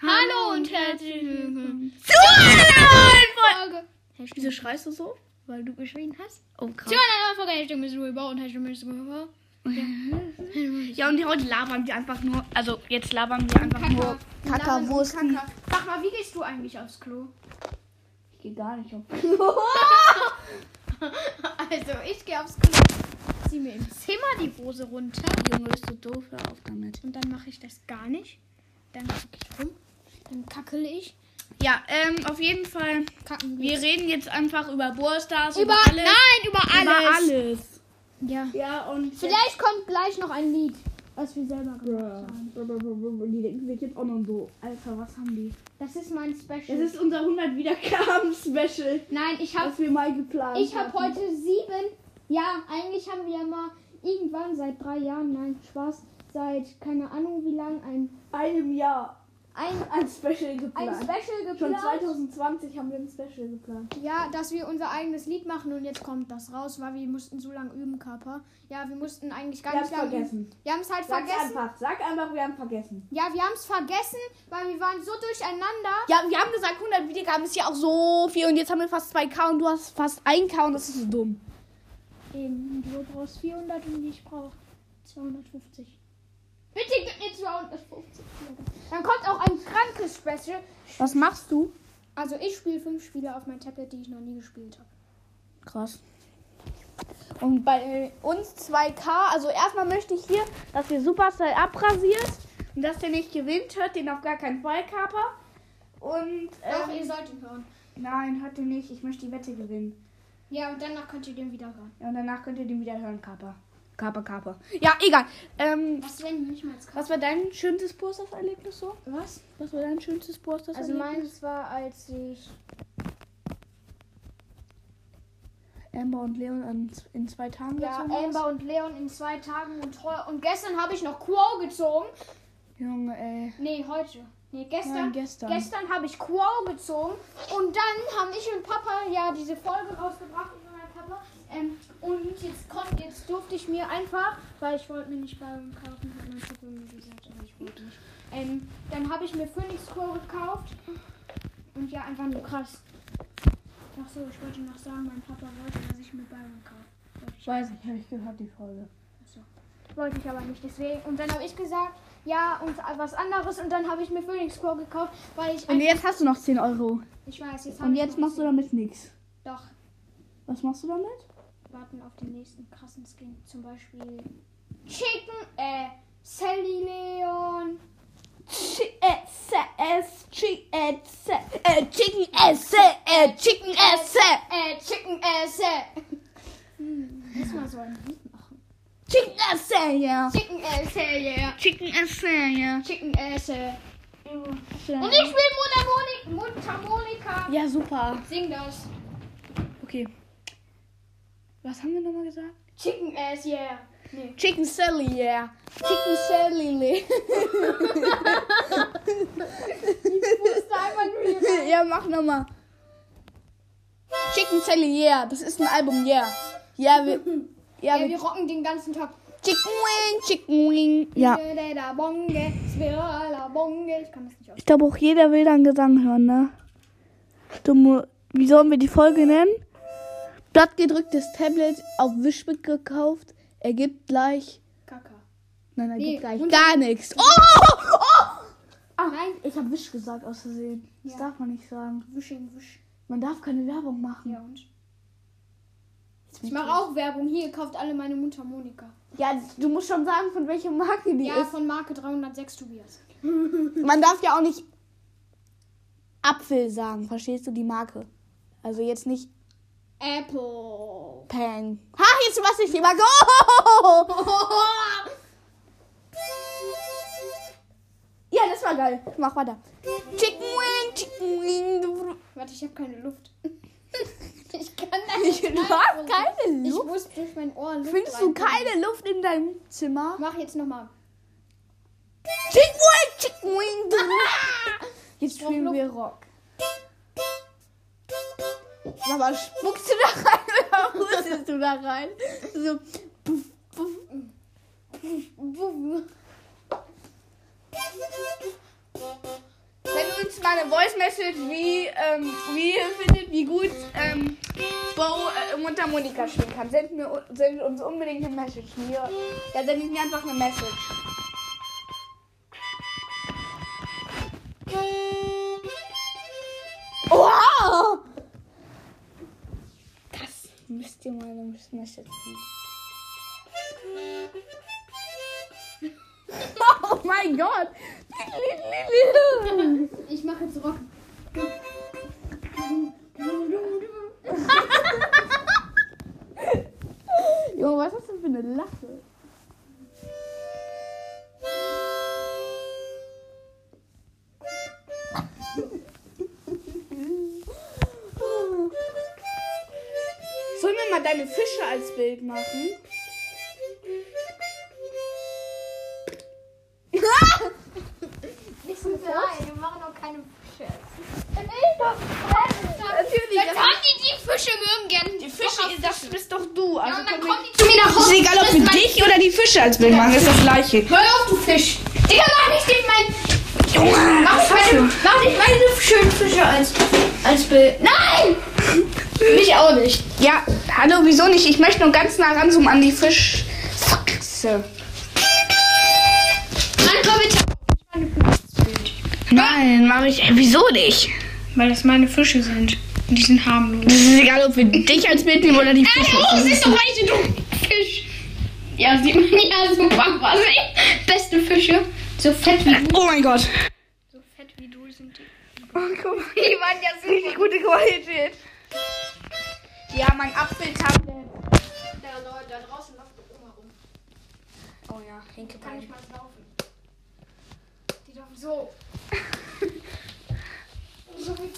Hallo und herzlich willkommen zu einer Folge. Wieso schreist du so? Weil du geschrien hast? Oh, krass. Zu einer Folge. Hashtag Miss Ruber und Hashtag Miss Ruber. Ja, und heute labern wir einfach nur, also jetzt labern wir einfach nur Kackerwursten. Kaka. Sag mal, wie gehst du eigentlich aufs Klo? Ich gehe gar nicht auf. Also, ich gehe aufs Klo. Zieh mir im Zimmer die Hose runter. Junge, bist du doof, hör auf damit. Und dann mache ich das gar nicht. Dann gucke ich rum. Dann kackele ich. Ja, ähm, auf jeden Fall. Kacken Wir reden jetzt einfach über Burstars. über alles. Nein, über alles. Über alles. Ja. Ja, und. Vielleicht kommt gleich noch ein Lied, was wir selber gemacht haben. Die denken sich jetzt auch noch so. Alter, was haben die? Das ist mein Special. Das ist unser 100 Wiedergaben-Special, Nein, ich habe was wir mal geplant ich habe heute sieben. Ja, eigentlich haben wir ja mal irgendwann seit drei Jahren, nein, Spaß, seit keine Ahnung wie lang ein einem Jahr ein, ein Special ein geplant. Special Schon geplant. 2020 haben wir ein Special geplant. Ja, dass wir unser eigenes Lied machen und jetzt kommt das raus, weil wir mussten so lange üben, Körper. Ja, wir mussten eigentlich gar Wir nicht lange üben. vergessen. Wir haben es halt Sag's vergessen. einfach. Sag einfach, wir haben vergessen. Ja, wir haben es vergessen, weil wir waren so durcheinander. Ja, wir haben gesagt, 100 Wiedergaben ist ja auch so viel und jetzt haben wir fast 2K und du hast fast 1K und das ist so dumm. Eben, du brauchst 400 und ich brauche 250. Bitte gib mir 250. Dann kommt auch ein krankes Special. Was machst du? Also ich spiele fünf Spiele auf mein Tablet, die ich noch nie gespielt habe. Krass. Und bei uns 2K, also erstmal möchte ich hier, dass ihr Supercell abrasiert und dass der nicht gewinnt, hört den auf gar keinen Fall, Kaper. Und, Doch, ähm, ihr sollt ihn hören. nein, hört den nicht, ich möchte die Wette gewinnen. Ja, und danach könnt ihr den wieder hören. Ja, und danach könnt ihr den wieder hören, Kaper. Kaper, Kaper. Ja, egal. Ähm, Was wenn nicht mal was war dein schönstes Bursters-Erlebnis so? Was? Was war dein schönstes Also Bursters-Erlebnis? meins war, als ich. Amber und Leon an, in zwei Tagen Ja, gezogen hast? Amber und Leon in zwei Tagen und, und gestern habe ich noch Quo gezogen. Junge, ey. Nee, heute. Nee, gestern. Nein, gestern. Gestern habe ich Quo gezogen und dann haben ich und Papa ja diese Folge rausgebracht. Ähm, und jetzt kommt, jetzt durfte ich mir einfach, weil ich wollte mir nicht beim kaufen, hat mein Papa mir gesagt, aber ich wollte nicht. Ähm, dann habe ich mir Phoenix Quo gekauft und ja, einfach nur krass. Ach so, ich wollte noch sagen, mein Papa wollte, dass ich mir Byron kaufe. Ich Weiß ich, habe ich gehört, die Folge. so. Wollte ich aber nicht, deswegen. Und dann habe ich gesagt, ja, und was anderes. Und dann habe ich mir Phoenix Pro gekauft, weil ich. Und jetzt hast du noch 10 Euro. ich weiß, jetzt habe Und jetzt machst du damit nichts. Doch, Was machst du damit? Warten auf den nächsten krassen Skin. Zum Beispiel Chicken, äh, Sally Leon. Chicken esse, äh, Chicken esse, Äh, Chicken Esse. Hm, lass mal so ein Lied machen. Chicken esse, ja. Chicken Esse, yeah. Chicken esse, ja. Chicken Esse. Und ich spiele Mundharmonika. Mundharmonika. Ja, super. Sing das. Okay. Was haben wir nochmal gesagt? Chicken Ass, yeah. Nee. Chicken Sally, yeah. Chicken Sally. Ja, mach nochmal. Chicken Sally, yeah. Das ist ein Album, yeah. Ja, wir. Ja, Ja, wir. wir rocken den ganzen Tag. Chicken Wing, Chicken Wing. Ja. Ich glaube auch jeder will dann Gesang hören, ne? Dumme. Wie sollen wir die Folge nennen? Blattgedrücktes Tablet auf Wischmick gekauft. Ergibt gleich. Kaka. Nein, ergibt Nee, gleich und- gar nichts. Oh! oh! Ah, Nein. ich habe Wisch gesagt aus Versehen. Das Ja. darf man nicht sagen. Wisching, wisch. Man darf keine Werbung machen. Ja, und? Ich mache auch Werbung. Hier, kauft alle meine Mundharmonika. Ja, du musst schon sagen, von welcher Marke die Ja, ist. von Marke 306 Tobias. Man darf ja auch nicht Apfel sagen. Verstehst du die Marke? Also jetzt nicht Apple. Pang. Ha, jetzt was ich immer. Go! Ja, das war geil. Mach weiter. Chicken Wing, Chicken Wing. Warte, ich habe keine Luft. ich kann das Ich- nicht. Du hast keine Ich Luft. muss durch mein Ohr Luft Findest du keine Luft in deinem Zimmer? Mach jetzt nochmal. Chicken Wing, Chicken Wing. Jetzt brauch spielen wir Rock. Sag mal, spuckst du da rein oder hustest du da rein? So. Puff, puff. Das mal eine Voice Message, wie, ähm, wie ihr findet, wie gut ähm, Bo äh, Mundharmonika spielen kann. Sendet, mir, sendet uns unbedingt eine Message. Mir, ja, sendet mir einfach eine Message. Müsst ihr mal eine Message sehen. Oh mein Gott! Ich mache jetzt Rock. Junge, was ist das für eine Lache? Deine Fische als Bild machen? Nicht so Nein, wir machen auch keine Fische. Natürlich. Dann haben die die Fische mögen gerne Die Fische, das bist doch du. Also Ja, dann kommen die zu mir nach Hause. ist egal, ob wir dich oder die Fische als Bild machen, ist das gleiche. Hör auf, du Fisch. Digga, mach nicht den mein. Junge, Mach nicht meine, mach nicht meine schönen Fische als, als Bild. Nein! Mich auch nicht. Ja, hallo, wieso nicht? Ich möchte nur ganz nah ranzoomen an die Fischfresse. Nein, mache ich. Ey, wieso nicht? Weil das meine Fische sind. Und die sind harmlos. Das ist egal, ob wir dich als Bild nehmen oder die Fische. Oh, das ist doch welche du Fisch. Ja, sieht man ja super was. Beste Fische. So fett wie du. Oh mein Gott. So fett wie du sind die. Oh, guck mal. Die waren ja so. Richtig gute Qualität. Ja, mein Apfeltablet. Da, da, da draußen läuft die Oma rum. Oh ja, Hinke Kann ich mal laufen. Die laufen so.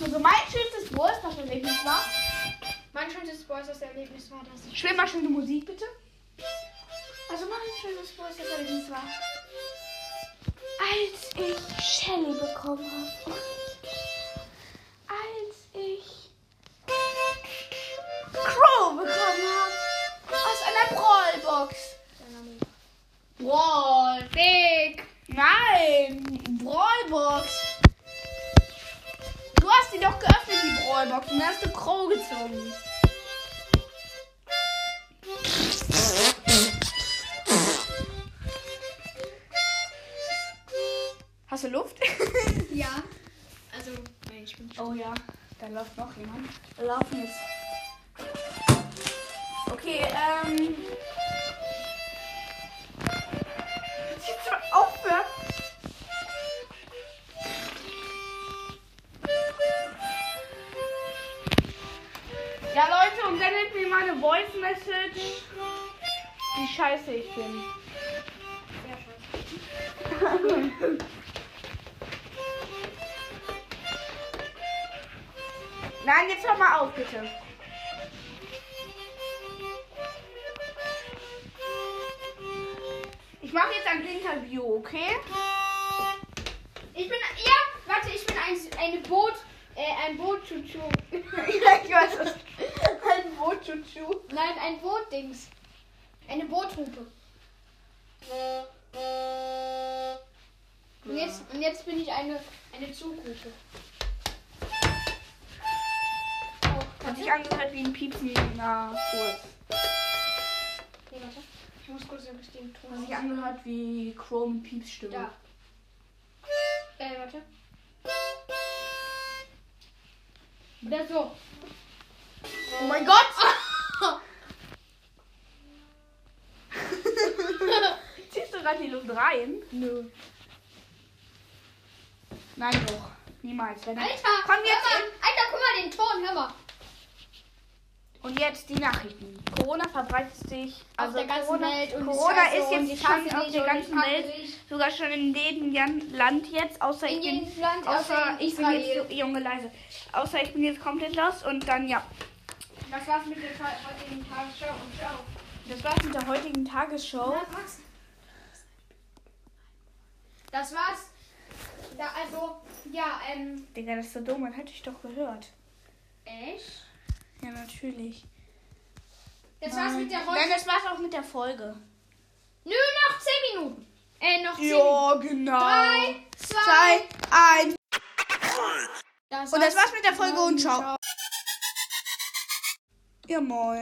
Also mein schönstes Wolfsmaschinen-Erlebnis war. Mein schönstes Boys-Erlebnis war, dass ich. Spiel mal schöne Musik, bitte. Also mein schönes Wolfsmaschinen-Erlebnis war. Als ich Shelly bekommen habe. Da läuft noch jemand. Laufen ist. Okay, ähm. Jetzt mal aufhören. Ja, Leute, und sendet mir mal eine Voice Message, wie scheiße ich bin. Ja, scheiße. Nein, jetzt hör mal auf, bitte. Ich mache jetzt ein Interview, okay? Ich bin. Ja, warte, ich bin ein, eine Boot. Äh, ein Boot-Chuchu. ja, ich weiß es. Ein Boot-Chuchu. Nein, ein Boot-Dings. Eine Boothupe. Und jetzt, und jetzt bin ich eine, eine Zughupe. Hat sich angehört wie ein Piepsen na kurz. Nee, warte. Ich muss kurz den richtigen Ton Hat sich angehört wie Chrome Piepsstimme. Ja. Äh, warte. Oder so. Oh mein Gott! Ziehst du gerade die Luft rein? Nö. Nein, doch. Niemals. Wenn Alter, Komm jetzt hör mal. Alter, guck mal den Ton, hör mal. Und jetzt die Nachrichten. Corona verbreitet sich Auf der ganzen Corona, Welt und Corona ist und jetzt ich hasse schon auf der ganzen Welt, sogar schon in jedem Land jetzt, außer In ich bin, jedem Land, außer ich bin jetzt Junge leise, außer ich bin jetzt komplett los und dann ja, Das war's mit der heutigen Tagesschau und ciao. das war's mit der heutigen Tagesschau. Na, Max. Das war's. Da, also, ja, ähm, Digga, das ist so dumm, man hätte ich doch gehört. echt? Ja, natürlich. Das war's mit der Nein, heutigen. das war's auch mit der Folge. Nö, noch 10 Minuten. Äh, noch 10 Minuten. Ja, genau. Drei, zwei, Zwei, eins. Das Und das war's war's mit der Folge und ciao. Ja, moin.